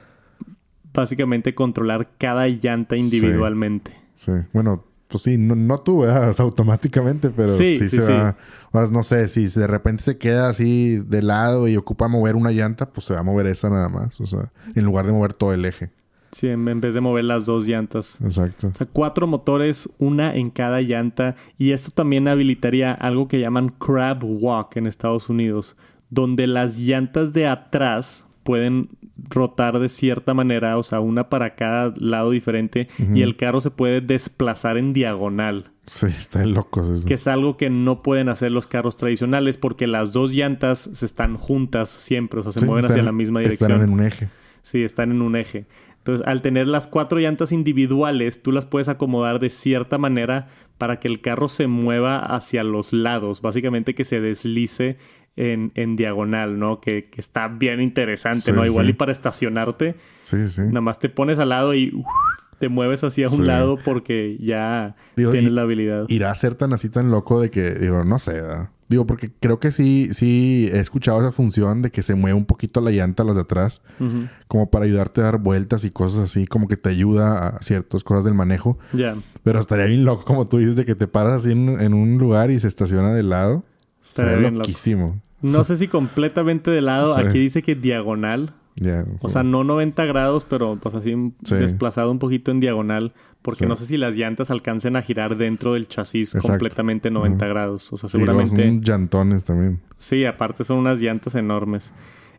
básicamente controlar cada llanta individualmente. Sí. Bueno, pues sí, no, no tú, ¿verdad? O sea, automáticamente, pero Sí, sí, sí, se sí. va. O sea, no sé, si de repente se queda así de lado y ocupa mover una llanta, pues se va a mover esa nada más. O sea, en lugar de mover todo el eje. Sí, en en vez de mover las dos llantas. Exacto. O sea, cuatro motores, una en cada llanta. Y esto también habilitaría algo que llaman crab walk en Estados Unidos, donde las llantas de atrás pueden rotar de cierta manera, o sea, una para cada lado diferente, y el carro se puede desplazar en diagonal, Sí, está locos eso. que es algo que no pueden hacer los carros tradicionales porque las dos llantas se están juntas siempre, o sea, se Sí, mueven están- hacia la misma dirección. Están en un eje. Sí, están en un eje. Entonces, al tener las cuatro llantas individuales, tú las puedes acomodar de cierta manera para que el carro se mueva hacia los lados. Básicamente que se deslice en, en diagonal, ¿no? Que, que está bien interesante, Sí, ¿no? Igual sí. y para estacionarte, Sí, sí. nada más te pones al lado y te mueves hacia un Sí. lado porque ya Digo, tienes y- la habilidad. Irá a ser tan así tan loco de que, digo, no sé, ¿verdad? Digo, porque creo que sí, sí he escuchado esa función de que se mueve un poquito la llanta a las de atrás, como para ayudarte a dar vueltas y cosas así, como que te ayuda a ciertas cosas del manejo. Ya. Pero estaría bien loco, como tú dices, de que te paras así en, en un lugar y se estaciona de lado. Estaría Estaría bien loco. No sé si completamente de lado. Sí. Aquí dice que diagonal. O sea, no 90 grados, pero pues así Sí. desplazado un poquito en diagonal. Porque no sé si las llantas alcancen a girar dentro del chasis Exacto. completamente 90 grados. O sea, seguramente... son llantones también. Sí, aparte son unas llantas enormes.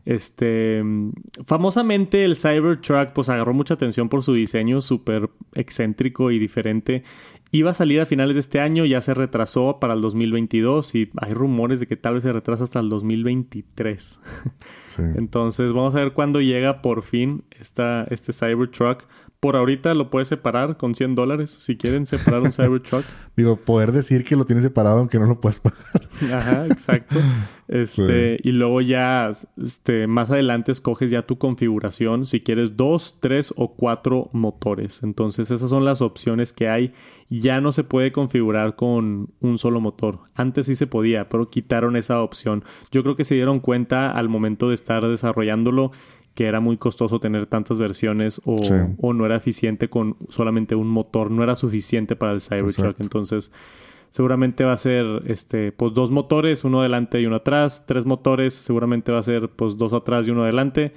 Este, famosamente el Cybertruck pues agarró mucha atención por su diseño súper excéntrico y diferente. Iba a salir a finales de este año, ya se retrasó para el 2022 y hay rumores de que tal vez se retrasa hasta el 2023. Sí. Entonces vamos a ver cuándo llega por fin esta, este Cybertruck. Por ahorita lo puedes separar con 100 dólares si quieren separar un Cybertruck. Digo, poder decir que lo tienes separado aunque no lo puedas pagar. Ajá, exacto. Este, y luego ya, este, más adelante escoges ya tu configuración, si quieres dos, tres o cuatro motores. Entonces, esas son las opciones que hay. Ya no se puede configurar con un solo motor. Antes sí se podía, pero quitaron esa opción. Yo creo que se dieron cuenta al momento de estar desarrollándolo que era muy costoso tener tantas versiones o, Sí. o no era eficiente con solamente un motor, no era suficiente para el Cybertruck. Entonces, seguramente va a ser este pues dos motores, uno adelante y uno atrás, tres motores, seguramente va a ser pues dos atrás y uno adelante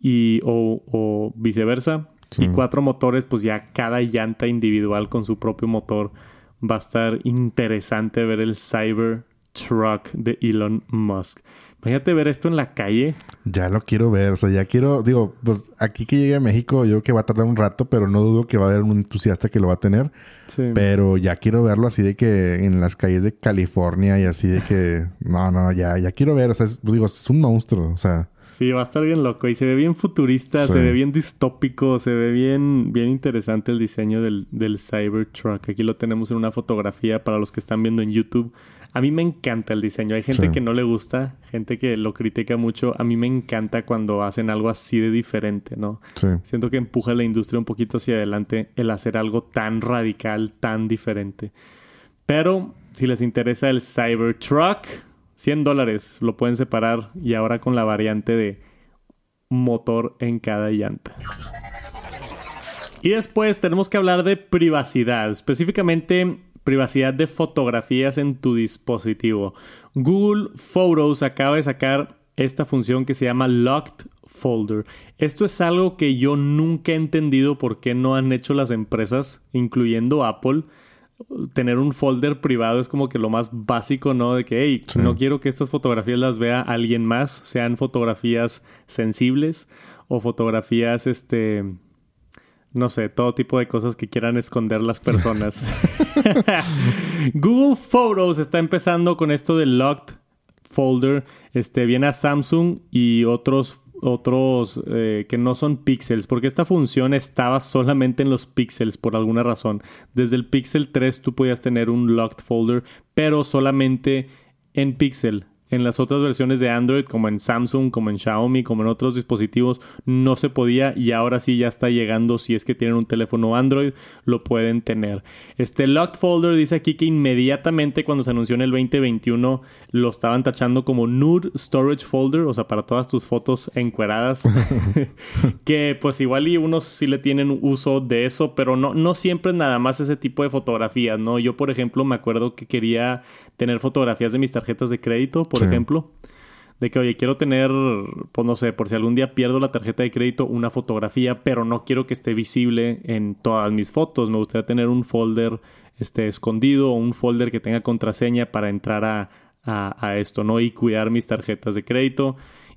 y o, o viceversa. Sí. Y cuatro motores, pues ya cada llanta individual con su propio motor. Va a estar interesante ver el Cybertruck de Elon Musk. Imagínate ver esto en la calle. Ya lo quiero ver. O sea, ya quiero... Digo, pues aquí que llegue a México yo creo que va a tardar un rato, pero no dudo que va a haber un entusiasta que lo va a tener. Sí. Pero ya quiero verlo así de que en las calles de California y así de que... No, no, ya, ya quiero ver. O sea, es- pues digo, es un monstruo. O sea, Sí, va a estar bien loco. Y se ve bien futurista, Sí. se ve bien distópico, se ve bien, bien interesante el diseño del, del Cybertruck. Aquí lo tenemos en una fotografía para los que están viendo en YouTube. A mí me encanta el diseño. Hay gente Sí. que no le gusta, gente que lo critica mucho. A mí me encanta cuando hacen algo así de diferente, ¿no? sí. Siento que empuja a la industria un poquito hacia adelante el hacer algo tan radical, tan diferente. Pero si les interesa el Cybertruck, 100 dólares lo pueden separar y ahora con la variante de motor en cada llanta. Y después tenemos que hablar de privacidad, específicamente privacidad de fotografías en tu dispositivo. Google Photos acaba de sacar esta función que se llama Locked Folder. Esto es algo que yo nunca he entendido por qué no han hecho las empresas, incluyendo Apple. Tener un folder privado es como que lo más básico, ¿no? De que, hey, Sí. no quiero que estas fotografías las vea alguien más, sean fotografías sensibles o fotografías, este, no sé, todo tipo de cosas que quieran esconder las personas. Google Photos está empezando con esto de locked folder. Este viene a Samsung y otros otros eh, que no son pixels, porque esta función estaba solamente en los pixels por alguna razón. Desde el Pixel 3 tú podías tener un locked folder, pero solamente en pixel. En las otras versiones de Android, como en Samsung, como en Xiaomi, como en otros dispositivos, no se podía y ahora sí ya está llegando. Si es que tienen un teléfono Android, lo pueden tener. Este Locked Folder dice aquí que inmediatamente cuando se anunció en el 2021 lo estaban tachando como Nude Storage Folder, o sea, para todas tus fotos encueradas. que pues igual y unos sí le tienen uso de eso, pero no, no siempre nada más ese tipo de fotografías, ¿no? Yo, por ejemplo, me acuerdo que quería tener fotografías de mis tarjetas de crédito, por Sí. ejemplo. De que, oye, quiero tener, pues no sé, por si algún día pierdo la tarjeta de crédito, una fotografía, pero no quiero que esté visible en todas mis fotos. Me gustaría tener un folder este, escondido o un folder que tenga contraseña para entrar a, a, a esto, ¿no? Y cuidar mis tarjetas de crédito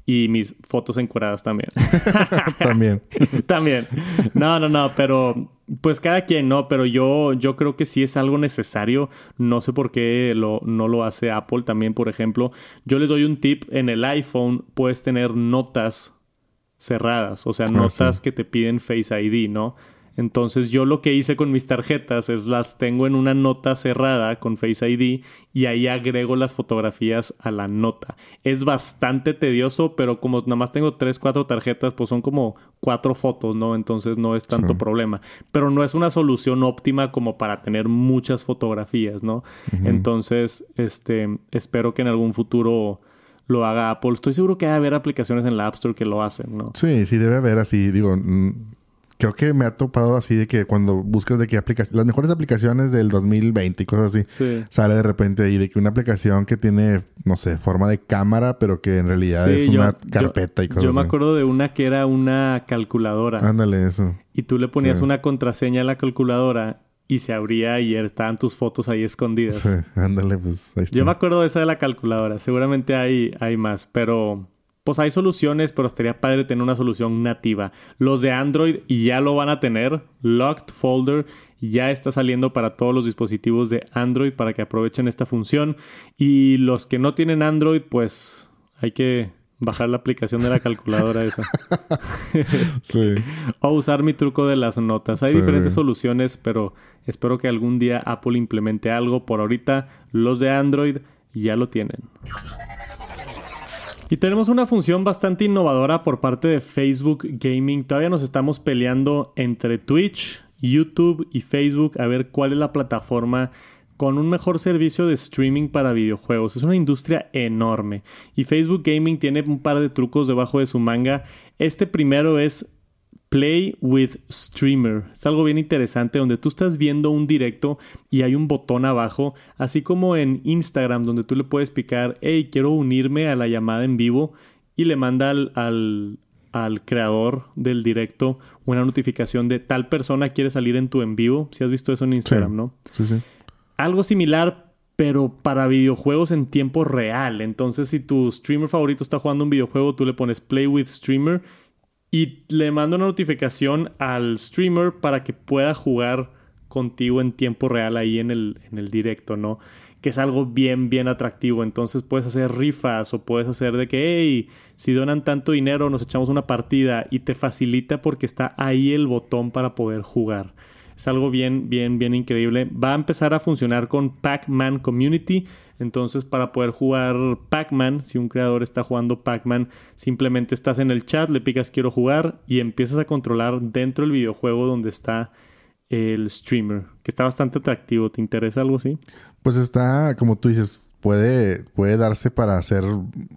y mis fotos encueradas también. También. También. No, no, no, pero pues cada quien, ¿no? Pero yo, yo creo que sí es algo necesario. No sé por qué lo, no lo hace Apple también, por ejemplo. Yo les doy un tip. En el iPhone puedes tener notas cerradas, o sea, Ah, notas sí. que te piden Face ID, ¿no? Entonces yo lo que hice con mis tarjetas es las tengo en una nota cerrada con Face ID y ahí agrego las fotografías a la nota. Es bastante tedioso, pero como nada más tengo tres, cuatro tarjetas, pues son como cuatro fotos, ¿no? Entonces no es tanto Sí. problema. Pero no es una solución óptima como para tener muchas fotografías, ¿no? Entonces, este, espero que en algún futuro lo haga Apple. Estoy seguro que va a haber aplicaciones en la App Store que lo hacen, ¿no? Sí, sí debe haber así. Digo, creo que me ha topado así de que cuando buscas de qué aplicación, las mejores aplicaciones del 2020 y cosas así, Sí. sale de repente ahí de que una aplicación que tiene, no sé, forma de cámara, pero que en realidad Sí, es yo- una yo- carpeta y cosas Yo me así. acuerdo de una que era una calculadora. Ándale, eso. Y tú le ponías Sí. una contraseña a la calculadora y se abría y estaban tus fotos ahí escondidas. Sí, ándale, pues ahí está. Yo me acuerdo de esa de la calculadora. Seguramente hay, hay más, pero pues hay soluciones, pero estaría padre tener una solución nativa. Los de Android ya lo van a tener. Locked Folder ya está saliendo para todos los dispositivos de Android para que aprovechen esta función. Y los que no tienen Android, pues hay que bajar la aplicación de la calculadora esa. Sí. O usar mi truco de las notas. Hay Sí. diferentes soluciones, pero espero que algún día Apple implemente algo. Por ahorita, los de Android ya lo tienen. Y tenemos una función bastante innovadora por parte de Facebook Gaming. Todavía nos estamos peleando entre Twitch, YouTube y Facebook a ver cuál es la plataforma con un mejor servicio de streaming para videojuegos. Es una industria enorme. Y Facebook Gaming tiene un par de trucos debajo de su manga. Este primero es Play with Streamer. Es algo bien interesante donde tú estás viendo un directo y hay un botón abajo, así como en Instagram donde tú le puedes picar, hey, quiero unirme a la llamada en vivo y le manda al, al, al creador del directo una notificación de tal persona quiere salir en tu en vivo. Si has visto eso en Instagram, Sí. ¿no? Sí, sí. algo similar, pero para videojuegos en tiempo real. Entonces, si tu streamer favorito está jugando un videojuego, tú le pones Play with Streamer y le manda una notificación al streamer para que pueda jugar contigo en tiempo real ahí en el, en el directo, ¿no? Que es algo bien, bien atractivo. Entonces puedes hacer rifas o puedes hacer de que, hey, si donan tanto dinero, nos echamos una partida y te facilita porque está ahí el botón para poder jugar. Es algo bien, bien, bien increíble. Va a empezar a funcionar con Pac-Man Community. Entonces, para poder jugar Pac-Man, si un creador está jugando Pac-Man, simplemente estás en el chat, le picas quiero jugar y empiezas a controlar dentro del videojuego donde está el streamer, que está bastante atractivo. ¿Te interesa algo así? Pues está, como tú dices, puede, puede darse para hacer,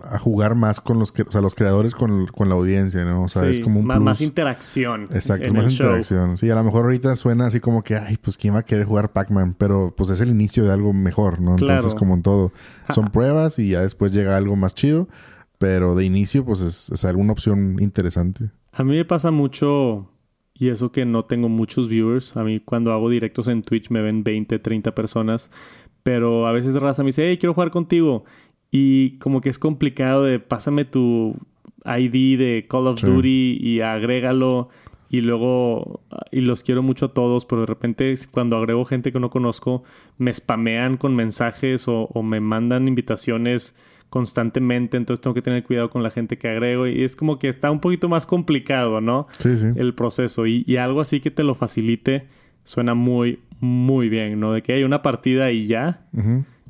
a jugar más con los, que- o sea, los creadores con, con la audiencia, ¿no? O sea, es como un plus. más interacción. Exacto, en más el show. interacción. Sí, a lo mejor ahorita suena así como que, ay, pues quién va a querer jugar Pac-Man, pero pues es el inicio de algo mejor, ¿no? Entonces, Claro. como en todo, son pruebas y ya después llega algo más chido, pero de inicio, pues es, es alguna opción interesante. A mí me pasa mucho, y eso que no tengo muchos viewers. A mí cuando hago directos en Twitch me ven 20, 30 personas. Pero a veces raza me dice, hey, quiero jugar contigo. Y como que es complicado de pásame tu ID de Call of Sí. Duty y agrégalo. Y luego, y los quiero mucho a todos, pero de repente cuando agrego gente que no conozco, me spamean con mensajes o, o me mandan invitaciones constantemente, entonces tengo que tener cuidado con la gente que agrego y es como que está un poquito más complicado, ¿no? Sí, sí. El proceso y, y algo así que te lo facilite suena muy, muy bien, ¿no? De que hay una partida y ya,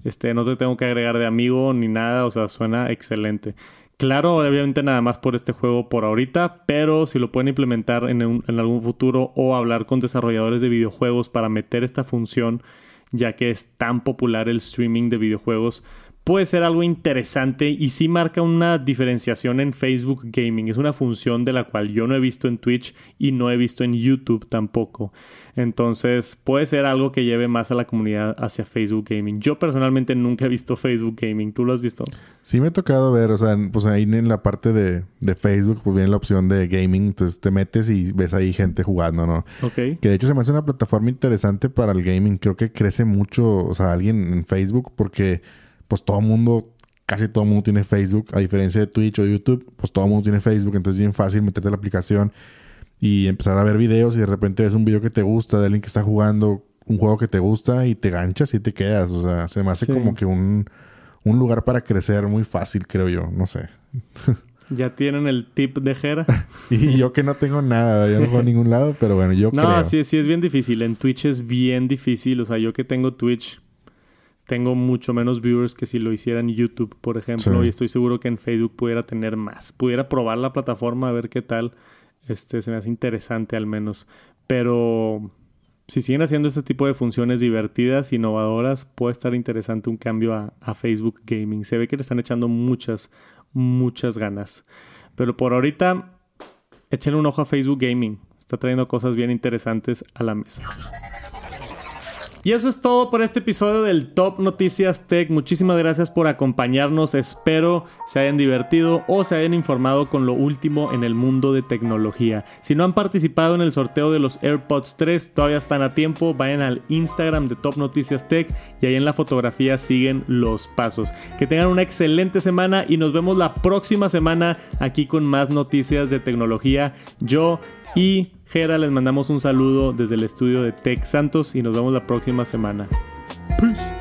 este, no te tengo que agregar de amigo ni nada, o sea, suena excelente. Claro, obviamente nada más por este juego por ahorita, pero si lo pueden implementar en, un- en algún futuro o hablar con desarrolladores de videojuegos para meter esta función, ya que es tan popular el streaming de videojuegos, puede ser algo interesante y sí marca una diferenciación en Facebook Gaming. Es una función de la cual yo no he visto en Twitch y no he visto en YouTube tampoco. Entonces puede ser algo que lleve más a la comunidad hacia Facebook Gaming. Yo personalmente nunca he visto Facebook Gaming. ¿Tú lo has visto? Sí me ha tocado ver, o sea, pues ahí en la parte de, de Facebook, pues viene la opción de gaming, entonces te metes y ves ahí gente jugando, ¿no? Ok. Que de hecho se me hace una plataforma interesante para el gaming. Creo que crece mucho, o sea, alguien en Facebook porque pues todo el mundo, casi todo el mundo tiene Facebook. A diferencia de Twitch o YouTube, pues todo el mundo tiene Facebook. Entonces es bien fácil meterte a la aplicación y empezar a ver videos y de repente ves un video que te gusta de alguien que está jugando un juego que te gusta y te ganchas y te quedas. O sea, se me hace Sí. como que un, un lugar para crecer muy fácil, creo yo. No sé. ¿Ya tienen el tip de Jera? Y yo que no tengo nada, yo no juego a ningún lado, pero bueno, yo No, creo. sí, sí es bien difícil. En Twitch es bien difícil. O sea, yo que tengo Twitch, tengo mucho menos viewers que si lo hiciera en YouTube, por ejemplo. Sí. Y estoy seguro que en Facebook pudiera tener más. Pudiera probar la plataforma a ver qué tal. Este, se me hace interesante al menos. Pero si siguen haciendo este tipo de funciones divertidas, innovadoras, puede estar interesante un cambio a, a Facebook Gaming. Se ve que le están echando muchas, muchas ganas. Pero por ahorita, échenle un ojo a Facebook Gaming. está trayendo cosas bien interesantes a la mesa. Y eso es todo por este episodio del Top Noticias Tech. Muchísimas gracias por acompañarnos. Espero se hayan divertido o se hayan informado con lo último en el mundo de tecnología. Si no han participado en el sorteo de los AirPods 3, todavía están a tiempo. Vayan al Instagram de Top Noticias Tech y ahí en la fotografía siguen los pasos. Que tengan una excelente semana y nos vemos la próxima semana aquí con más noticias de tecnología. Yo y Jera, les mandamos un saludo desde el estudio de Tech Santos y nos vemos la próxima semana. Peace.